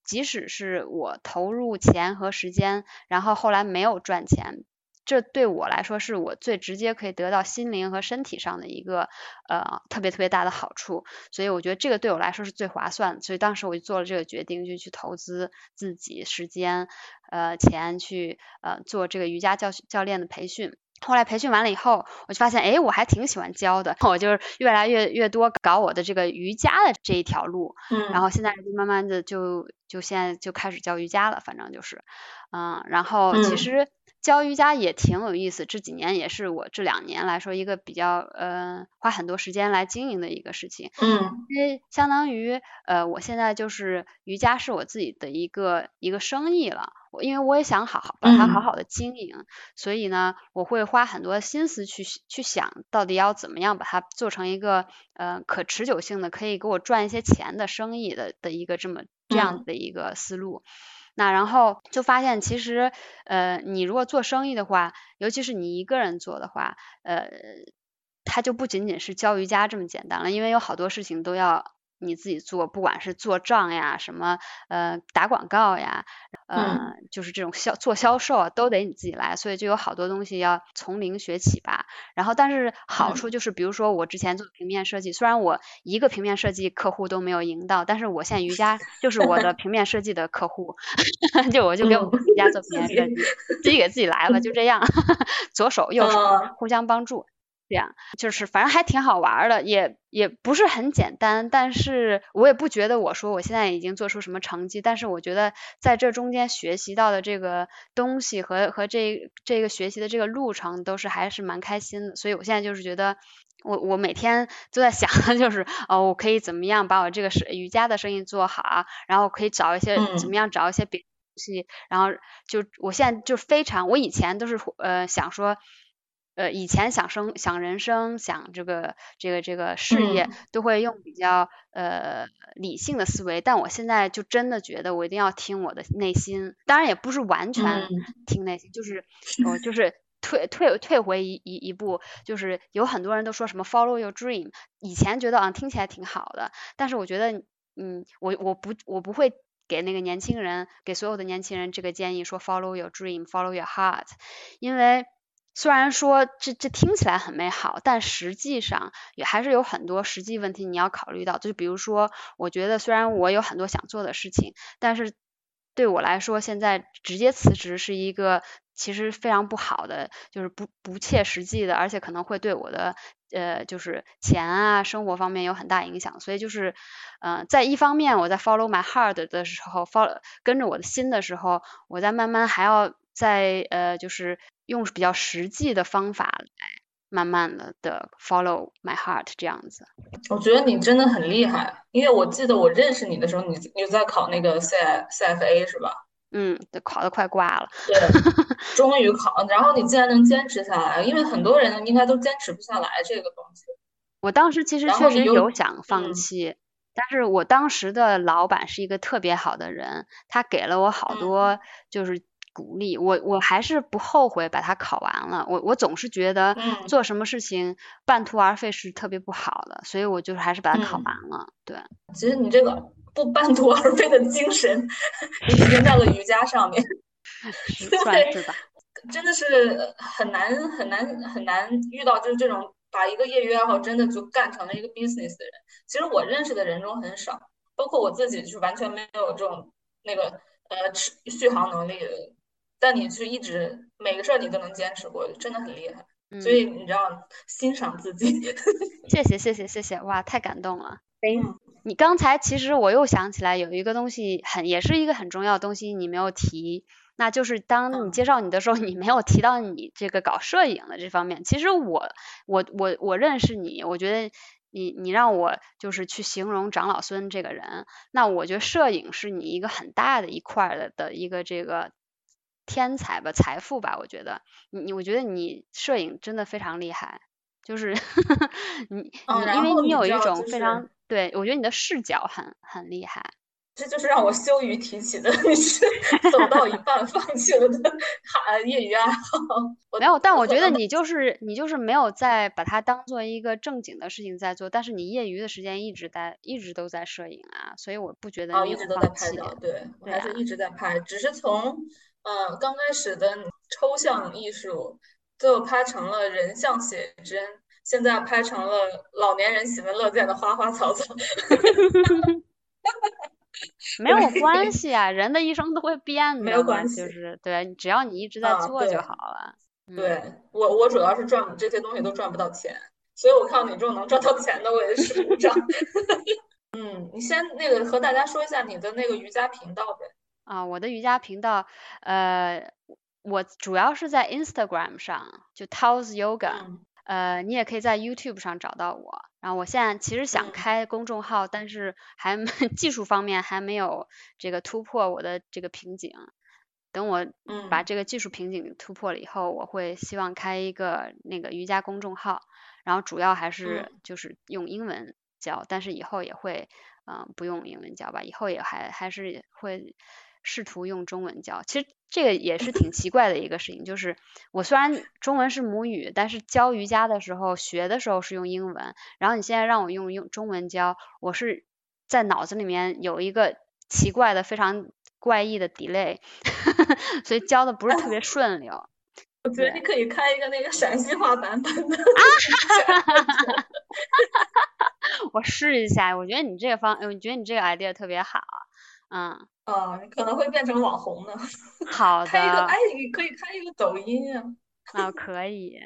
即使是我投入钱和时间，然后后来没有赚钱。这对我来说是我最直接可以得到心灵和身体上的一个呃特别特别大的好处，所以我觉得这个对我来说是最划算，所以当时我就做了这个决定，就去投资自己时间呃钱去呃做这个瑜伽教教练的培训。后来培训完了以后，我就发现哎我还挺喜欢教的，我就是越来越越多搞我的这个瑜伽的这一条路，嗯，然后现在就慢慢的就就现在就开始教瑜伽了，反正就是嗯，然后其实。教瑜伽也挺有意思，这几年也是我这两年来说一个比较呃花很多时间来经营的一个事情。嗯，因为相当于呃我现在就是瑜伽是我自己的一个一个生意了，我因为我也想好好把它好好的经营，所以呢我会花很多心思去去想到底要怎么样把它做成一个呃可持久性的可以给我赚一些钱的生意的的一个这么这样子的一个思路。那然后就发现，其实，呃，你如果做生意的话，尤其是你一个人做的话，呃，它就不仅仅是教瑜伽这么简单了，因为有好多事情都要。你自己做，不管是做账呀，什么呃打广告呀，呃就是这种销做销售啊，都得你自己来，所以就有好多东西要从零学起吧。然后但是好处就是，比如说我之前做平面设计，虽然我一个平面设计客户都没有赢到，但是我现在瑜伽就是我的 平面设计的客户，就我就给我们瑜伽做平面设计，自己给自己来了，就这样，左手右手互相帮助。这样就是反正还挺好玩的，也也不是很简单，但是我也不觉得我说我现在已经做出什么成绩，但是我觉得在这中间学习到的这个东西和和这这个学习的这个路程都是还是蛮开心的，所以我现在就是觉得我我每天都在想的 就是哦，我可以怎么样把我这个是瑜伽的生意做好，然后可以找一些怎么样找一些别的东西，然后就我现在就非常，我以前都是呃想说。呃，以前想生想人生想这个这个这个事业，都会用比较呃理性的思维，但我现在就真的觉得我一定要听我的内心，当然也不是完全听内心，就是 我就是退退退回一一一步，就是有很多人都说什么 follow your dream，以前觉得啊听起来挺好的，但是我觉得嗯我我不我不会给那个年轻人给所有的年轻人这个建议说 follow your dream，follow your heart，因为。虽然说这这听起来很美好，但实际上也还是有很多实际问题你要考虑到。就比如说，我觉得虽然我有很多想做的事情，但是对我来说，现在直接辞职是一个其实非常不好的，就是不不切实际的，而且可能会对我的呃就是钱啊生活方面有很大影响。所以就是嗯，在一方面我在 follow my heart 的时候，follow 跟着我的心的时候，我在慢慢还要在呃就是。用比较实际的方法来慢慢的的 follow my heart 这样子，我觉得你真的很厉害，因为我记得我认识你的时候，你你在考那个 C C F A 是吧？嗯，考的快挂了。对，终于考，然后你竟然能坚持下来，因为很多人应该都坚持不下来这个东西。我当时其实确实有想放弃，但是我当时的老板是一个特别好的人，他给了我好多就是鼓励，我我还是不后悔把它考完了。我我总是觉得做什么事情半途而废是特别不好的，所以我就是还是把它考完了。对，其实你这个。不半途而废的精神，已经在了瑜伽上面。对，真的是很难很难很难遇到，就是这种把一个业余爱好真的就干成了一个 business 的人。其实我认识的人中很少，包括我自己，就是完全没有这种那个呃续航能力。但你是一直每个事儿你都能坚持过，真的很厉害。所以你知道，欣赏自己。谢谢谢谢谢谢，哇，太感动了。你刚才其实我又想起来有一个东西很也是一个很重要的东西，你没有提，那就是当你介绍你的时候，你没有提到你这个搞摄影的这方面。其实我我我我认识你，我觉得你你让我就是去形容长老孙这个人，那我觉得摄影是你一个很大的一块的的一个这个天才吧，财富吧，我觉得你你我觉得你摄影真的非常厉害，就是 你你因为你有一种非常。对，我觉得你的视角很很厉害，这就是让我羞于提起的，你是 走到一半放弃了的业余爱好。没有，但我觉得你就是你就是没有在把它当做一个正经的事情在做，但是你业余的时间一直在一直都在摄影啊，所以我不觉得你一直都在拍照，对我还是一直在拍，只是从呃刚开始的抽象艺术，最后拍成了人像写真。现在拍成了老年人喜闻乐见的花花草草，没有关 系啊，人的一生都会变的，没有关系，就是对，只要你一直在做就好了。对我，我主要是赚这些东西都赚不到钱，所以我看到你这种能赚到钱的，我也是鼓掌。嗯，你先那个和大家说一下你的那个瑜伽频道呗。啊，我的瑜伽频道，呃，我主要是在 Instagram 上，就 Taos Yoga。呃，你也可以在 YouTube 上找到我。然后我现在其实想开公众号，但是还 技术方面还没有这个突破我的这个瓶颈。等我把这个技术瓶颈突破了以后，我会希望开一个那个瑜伽公众号，然后主要还是就是用英文教，但是以后也会嗯不用英文教吧，以后也还还是会。试图用中文教，其实这个也是挺奇怪的一个事情，就是我虽然中文是母语，但是教瑜伽的时候学的时候是用英文，然后你现在让我用用中文教，我是在脑子里面有一个奇怪的、非常怪异的 delay，所以教的不是特别顺溜。我觉得你可以开一个那个陕西话版本的。我试一下，我觉得你这个方，我觉得你这个 idea 特别好。嗯，啊，可能会变成网红呢。好的，开一个，哎，你可以开一个抖音啊。啊，可以。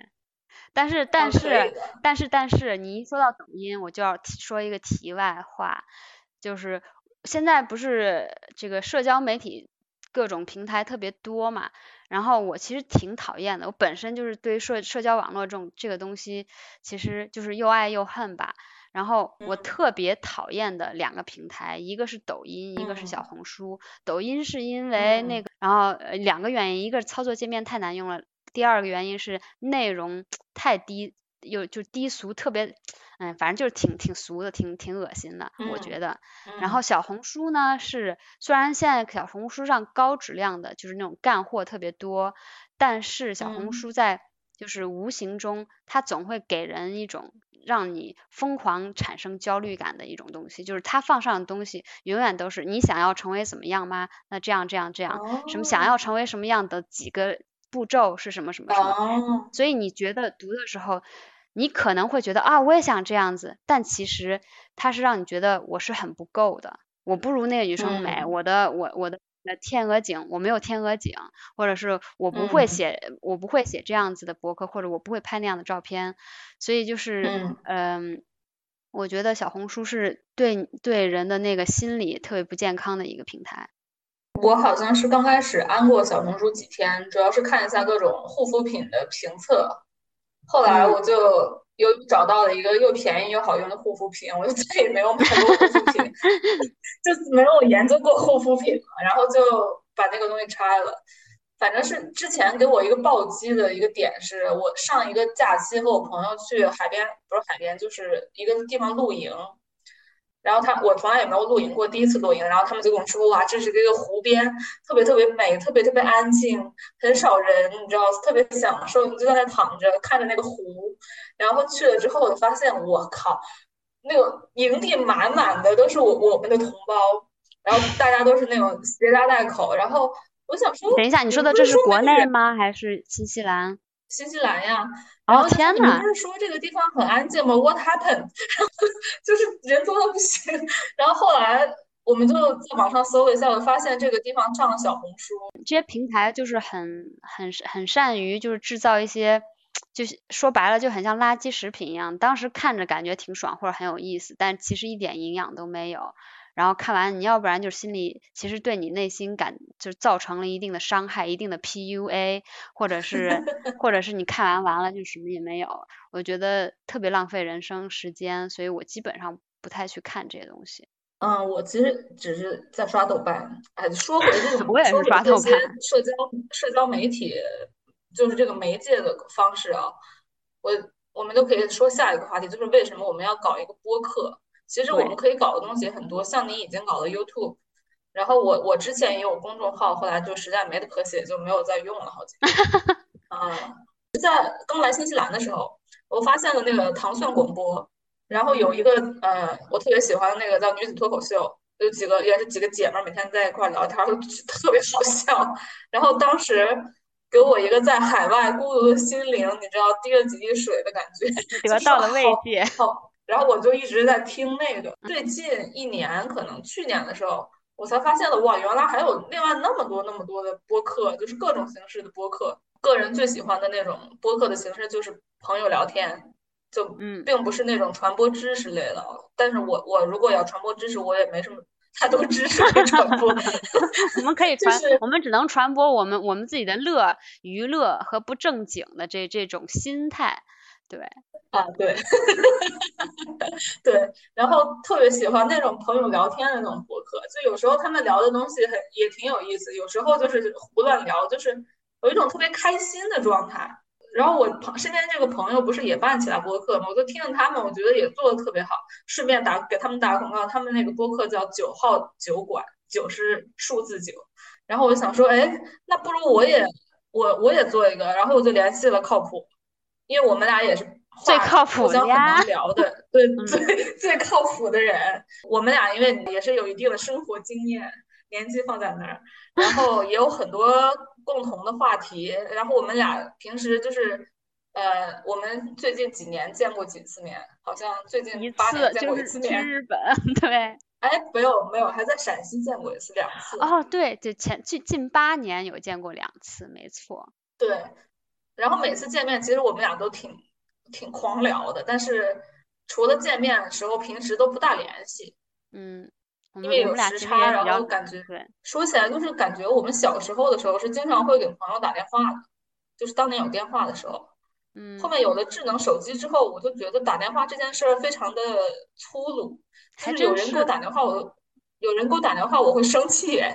但是，但是，但是，但是，你一说到抖音，我就要说一个题外话，就是现在不是这个社交媒体各种平台特别多嘛，然后我其实挺讨厌的，我本身就是对社社交网络这种这个东西，其实就是又爱又恨吧。然后我特别讨厌的两个平台，一个是抖音，一个是小红书。抖音是因为那个，然后呃两个原因，一个是操作界面太难用了，第二个原因是内容太低，又就低俗，特别，嗯，反正就是挺挺俗的，挺挺恶心的，我觉得。然后小红书呢是，虽然现在小红书上高质量的，就是那种干货特别多，但是小红书在就是无形中，它总会给人一种。让你疯狂产生焦虑感的一种东西，就是他放上的东西永远都是你想要成为怎么样吗？那这样这样这样，什么想要成为什么样的几个步骤是什么什么什么？所以你觉得读的时候，你可能会觉得啊，我也想这样子，但其实它是让你觉得我是很不够的，我不如那个女生美，我的我我的。那天鹅颈我没有天鹅颈，或者是我不会写，我不会写这样子的博客，或者我不会拍那样的照片，所以就是嗯，我觉得小红书是对对人的那个心理特别不健康的一个平台。我好像是刚开始安过小红书几天，主要是看一下各种护肤品的评测，后来我就。又找到了一个又便宜又好用的护肤品，我就再也没有买过护肤品，就没有研究过护肤品了。然后就把那个东西拆了。反正是之前给我一个暴击的一个点是，我上一个假期和我朋友去海边，不是海边，就是一个地方露营。然后他，我从来也没有露营过，第一次露营。然后他们就跟我说，哇，这是这个湖边，特别特别美，特别特别安静，很少人，你知道，特别享受。你就在那躺着，看着那个湖。然后去了之后，我发现，我靠，那个营地满满的都是我我们的同胞，然后大家都是那种携家带口。然后我想说，等一下，你说的这是国内吗？还是新西兰？新西兰呀，然后天呐，不是说这个地方很安静吗？What happened？然后 就是人多的不行。然后后来我们就在网上搜了一下，我发现这个地方上了小红书。这些平台就是很很很善于就是制造一些，就是说白了就很像垃圾食品一样。当时看着感觉挺爽或者很有意思，但其实一点营养都没有。然后看完，你要不然就心里其实对你内心感就造成了一定的伤害，一定的 PUA，或者是 或者是你看完完了就什么也没有，我觉得特别浪费人生时间，所以我基本上不太去看这些东西。嗯，我其实只是在刷豆瓣。哎，说回这个，我也是刷豆瓣。社交社交媒体就是这个媒介的方式啊，我我们都可以说下一个话题，就是为什么我们要搞一个播客。其实我们可以搞的东西很多，像你已经搞了 YouTube，然后我我之前也有公众号，后来就实在没得可写，就没有再用了，好几年。啊，在刚来新西兰的时候，我发现了那个糖蒜广播，然后有一个呃，我特别喜欢的那个叫女子脱口秀，有几个也是几个姐妹每天在一块聊天，都特别好笑。然后当时给我一个在海外孤独的心灵，你知道滴了几滴水的感觉，得到了慰藉。然后我就一直在听那个，最近一年可能去年的时候，我才发现了哇，原来还有另外那么多那么多的播客，就是各种形式的播客。个人最喜欢的那种播客的形式就是朋友聊天，就嗯，并不是那种传播知识类的。但是我我如果要传播知识，我也没什么太多知识可以传播。我们可以 传，我们只能传播我们我们自己的乐、娱乐和不正经的这这种心态。对啊，对，对，然后特别喜欢那种朋友聊天的那种博客，就有时候他们聊的东西很也挺有意思，有时候就是胡乱聊，就是有一种特别开心的状态。然后我朋身边这个朋友不是也办起来播客嘛？我就听了他们，我觉得也做的特别好。顺便打给他们打广告，他们那个播客叫九号酒馆，九是数字九。然后我就想说，哎，那不如我也我我也做一个，然后我就联系了靠谱。因为我们俩也是最靠谱的呀，很能聊的，对，最最靠谱的人。我们俩因为也是有一定的生活经验，年纪放在那儿，然后也有很多共同的话题。然后我们俩平时就是，呃，我们最近几年见过几次面？好像最近八年见过一次面。日本，对。哎，没有没有，还在陕西见过一次，两次。哦，对，就前近近八年有见过两次，没错。对。然后每次见面，其实我们俩都挺挺狂聊的，但是除了见面的时候，平时都不大联系。嗯，因为有时差，然后感觉说起来就是感觉我们小时候的时候是经常会给朋友打电话的，就是当年有电话的时候。嗯。后面有了智能手机之后，我就觉得打电话这件事儿非常的粗鲁，就是有人给我打电话，我有人给我打电话，我会生气。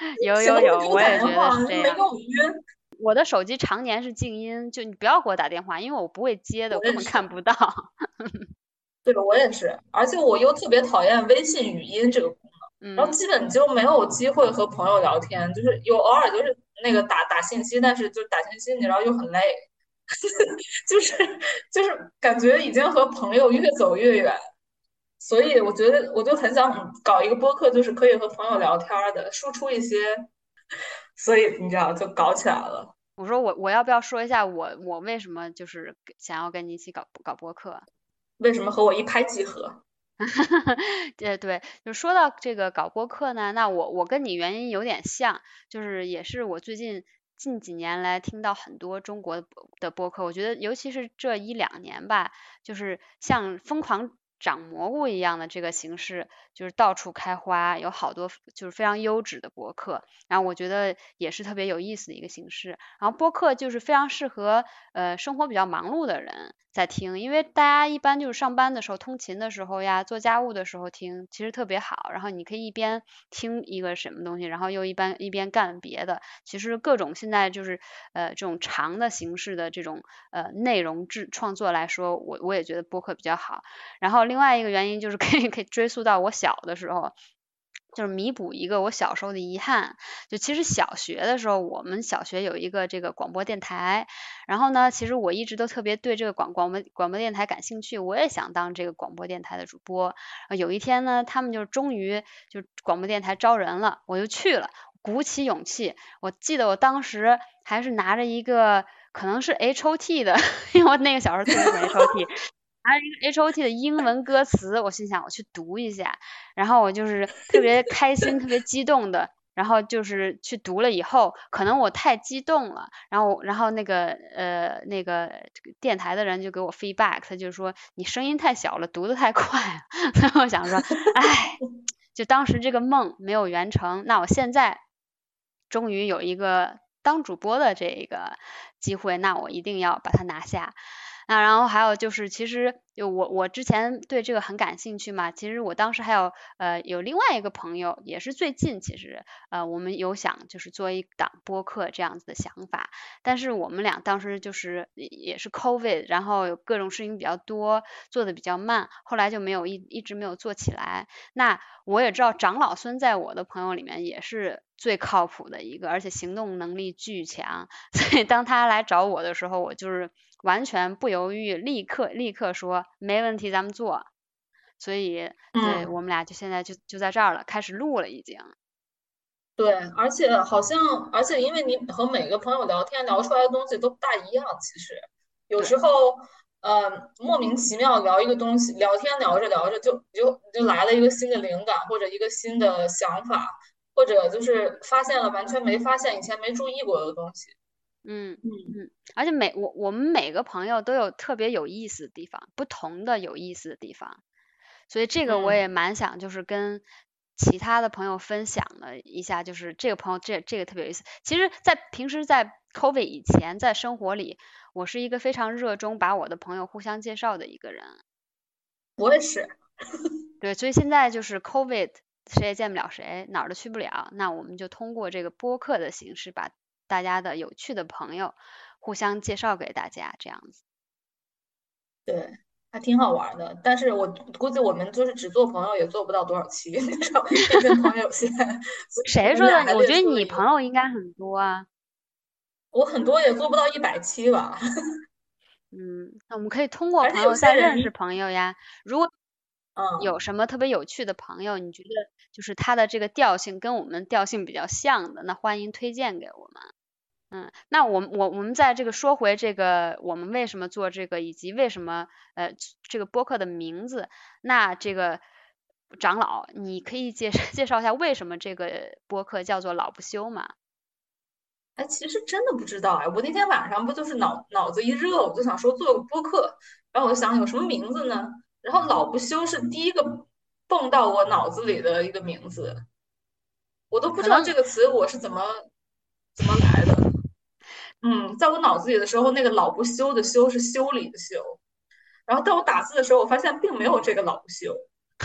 有有有，我也觉得是这样。我的手机常年是静音，就你不要给我打电话，因为我不会接的，我根本看不到。对，我也是，而且我又特别讨厌微信语音这个功能，然后基本就没有机会和朋友聊天，就是有偶尔就是那个打打信息，但是就打信息，你知道又很累，就是就是感觉已经和朋友越走越远。所以我觉得，我就很想搞一个播客，就是可以和朋友聊天的，输出一些。所以你知道，就搞起来了。我说我我要不要说一下我我为什么就是想要跟你一起搞搞播客？为什么和我一拍即合？对对，就说到这个搞播客呢，那我我跟你原因有点像，就是也是我最近近几年来听到很多中国的播客，我觉得尤其是这一两年吧，就是像疯狂。长蘑菇一样的这个形式，就是到处开花，有好多就是非常优质的播客，然后我觉得也是特别有意思的一个形式。然后播客就是非常适合呃生活比较忙碌的人在听，因为大家一般就是上班的时候、通勤的时候呀、做家务的时候听，其实特别好。然后你可以一边听一个什么东西，然后又一般一边干别的。其实各种现在就是呃这种长的形式的这种呃内容制创作来说，我我也觉得播客比较好。然后另外一个原因就是可以可以追溯到我小小的时候，就是弥补一个我小时候的遗憾。就其实小学的时候，我们小学有一个这个广播电台，然后呢，其实我一直都特别对这个广广播广播电台感兴趣，我也想当这个广播电台的主播。有一天呢，他们就终于就广播电台招人了，我就去了，鼓起勇气。我记得我当时还是拿着一个可能是 H O T 的，因为我那个小时候特别喜欢 H O T。拿着一个 H O T 的英文歌词，我心想我去读一下，然后我就是特别开心、特别激动的，然后就是去读了以后，可能我太激动了，然后然后那个呃那个电台的人就给我 feedback，他就说你声音太小了，读的太快了，然后我想说，哎，就当时这个梦没有圆成，那我现在终于有一个当主播的这个机会，那我一定要把它拿下。那然后还有就是，其实就我我之前对这个很感兴趣嘛，其实我当时还有呃有另外一个朋友，也是最近其实呃我们有想就是做一档播客这样子的想法，但是我们俩当时就是也是 COVID，然后各种事情比较多，做的比较慢，后来就没有一一直没有做起来。那我也知道长老孙在我的朋友里面也是最靠谱的一个，而且行动能力巨强，所以当他来找我的时候，我就是。完全不犹豫，立刻立刻说没问题，咱们做。所以，对我们俩就现在就就在这儿了，开始录了已经。对，而且好像，而且因为你和每个朋友聊天聊出来的东西都不大一样，其实有时候，呃，莫名其妙聊一个东西，聊天聊着聊着就就就来了一个新的灵感，或者一个新的想法，或者就是发现了完全没发现以前没注意过的东西。嗯嗯嗯，而且每我我们每个朋友都有特别有意思的地方，不同的有意思的地方，所以这个我也蛮想就是跟其他的朋友分享了一下，就是这个朋友这这个特别有意思。其实，在平时在 COVID 以前，在生活里，我是一个非常热衷把我的朋友互相介绍的一个人。我也是。对，所以现在就是 COVID，谁也见不了谁，哪儿都去不了，那我们就通过这个播客的形式把。大家的有趣的朋友，互相介绍给大家，这样子，对，还挺好玩的。但是我估计我们就是只做朋友，也做不到多少期，你知道，毕竟朋友有限。谁说的？我觉得你朋友应该很多啊。我很多也做不到一百期吧。嗯，那我们可以通过朋友再认识朋友呀。如果有什么特别有趣的朋友，你觉得就是他的这个调性跟我们调性比较像的，那欢迎推荐给我们。嗯，那我我我们在这个说回这个我们为什么做这个，以及为什么呃这个播客的名字，那这个长老你可以介介绍一下为什么这个播客叫做老不休吗？哎，其实真的不知道哎，我那天晚上不就是脑脑子一热，我就想说做个播客，然后我就想有什么名字呢？然后老不休是第一个蹦到我脑子里的一个名字，我都不知道这个词我是怎么怎么来的。嗯，在我脑子里的时候，那个“老不休”的“休”是修理的“修”，然后当我打字的时候，我发现并没有这个“老不休”，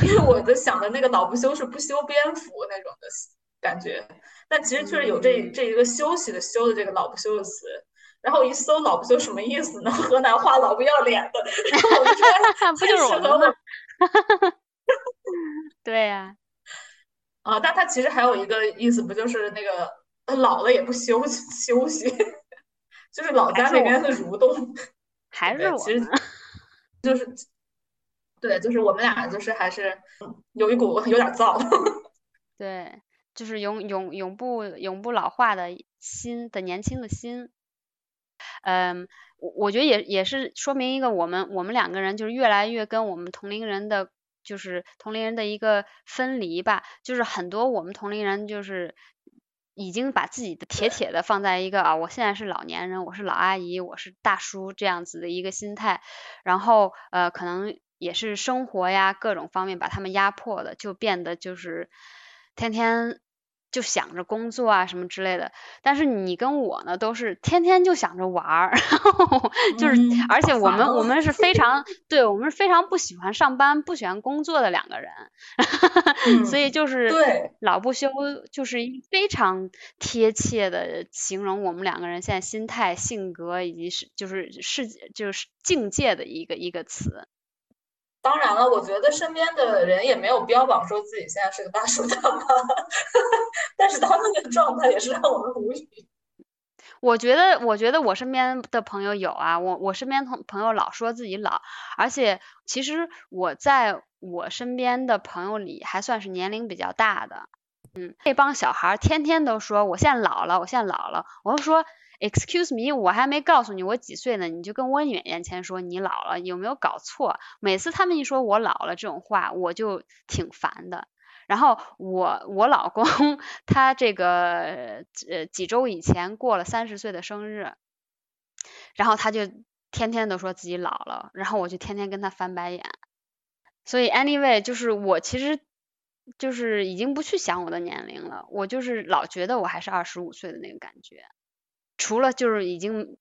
因为我的想的那个“老不休”是不修边幅那种的感觉，但其实确实有这这一个休息的“休”的这个“老不休”的词。然后我一搜“老不休”什么意思呢？河南话“老不要脸”的，然后我就说 不就是我们吗？对呀，啊，但它其实还有一个意思，不就是那个老了也不休休息？就是老家那边的蠕动，还是我，其实 就是，对，就是我们俩就是还是有一股有点燥，对，就是永永永不永不老化的心的年轻的心，嗯，我我觉得也也是说明一个我们我们两个人就是越来越跟我们同龄人的就是同龄人的一个分离吧，就是很多我们同龄人就是。已经把自己的铁铁的放在一个啊，我现在是老年人，我是老阿姨，我是大叔这样子的一个心态，然后呃，可能也是生活呀各种方面把他们压迫的，就变得就是天天。就想着工作啊什么之类的，但是你跟我呢都是天天就想着玩儿，就是而且我们我们是非常对我们是非常不喜欢上班不喜欢工作的两个人，所以就是老不休就是非常贴切的形容我们两个人现在心态性格以及是就是世就是境界的一个一个词。当然了，我觉得身边的人也没有标榜说自己现在是个大叔大妈，但是他们的状态也是让我们无语。我觉得，我觉得我身边的朋友有啊，我我身边同朋友老说自己老，而且其实我在我身边的朋友里还算是年龄比较大的，嗯，那帮小孩天天都说我现在老了，我现在老了，我就说。Excuse me，我还没告诉你我几岁呢，你就跟我眼眼前说你老了，有没有搞错？每次他们一说我老了这种话，我就挺烦的。然后我我老公 他这个呃几周以前过了三十岁的生日，然后他就天天都说自己老了，然后我就天天跟他翻白眼。所以 anyway，就是我其实就是已经不去想我的年龄了，我就是老觉得我还是二十五岁的那个感觉。除了就是已经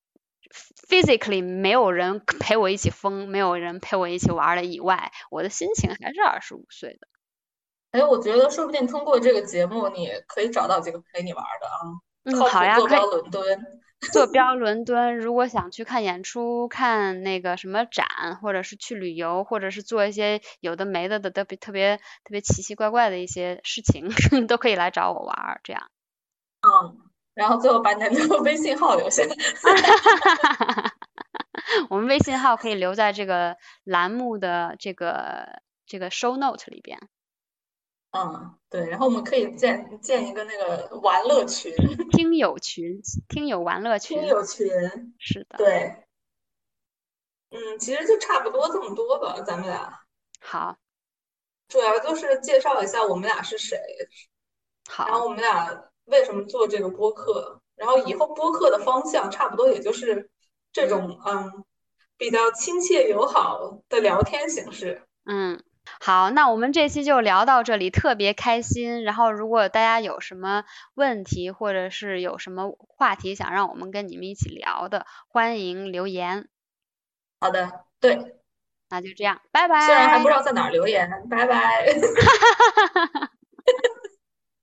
physically 没有人陪我一起疯，没有人陪我一起玩了以外，我的心情还是二十五岁的。哎，我觉得说不定通过这个节目，你可以找到几个陪你玩的啊。嗯，好呀，坐标伦敦。坐标伦敦，如果想去看演出、看那个什么展，或者是去旅游，或者是做一些有的没的的特别特别特别奇奇怪怪的一些事情，都可以来找我玩，这样。嗯。然后最后把你的那个微信号留下。我们微信号可以留在这个栏目的这个这个 show note 里边。嗯，对，然后我们可以建建一个那个玩乐群，听友群，听友玩乐群，听友群，是的，对。嗯，其实就差不多这么多吧，咱们俩。好。主要就是介绍一下我们俩是谁。好。然后我们俩。为什么做这个播客？然后以后播客的方向差不多也就是这种嗯比较亲切友好的聊天形式。嗯，好，那我们这期就聊到这里，特别开心。然后如果大家有什么问题或者是有什么话题想让我们跟你们一起聊的，欢迎留言。好的，对，那就这样，拜拜。虽然还不知道在哪儿留言，拜拜。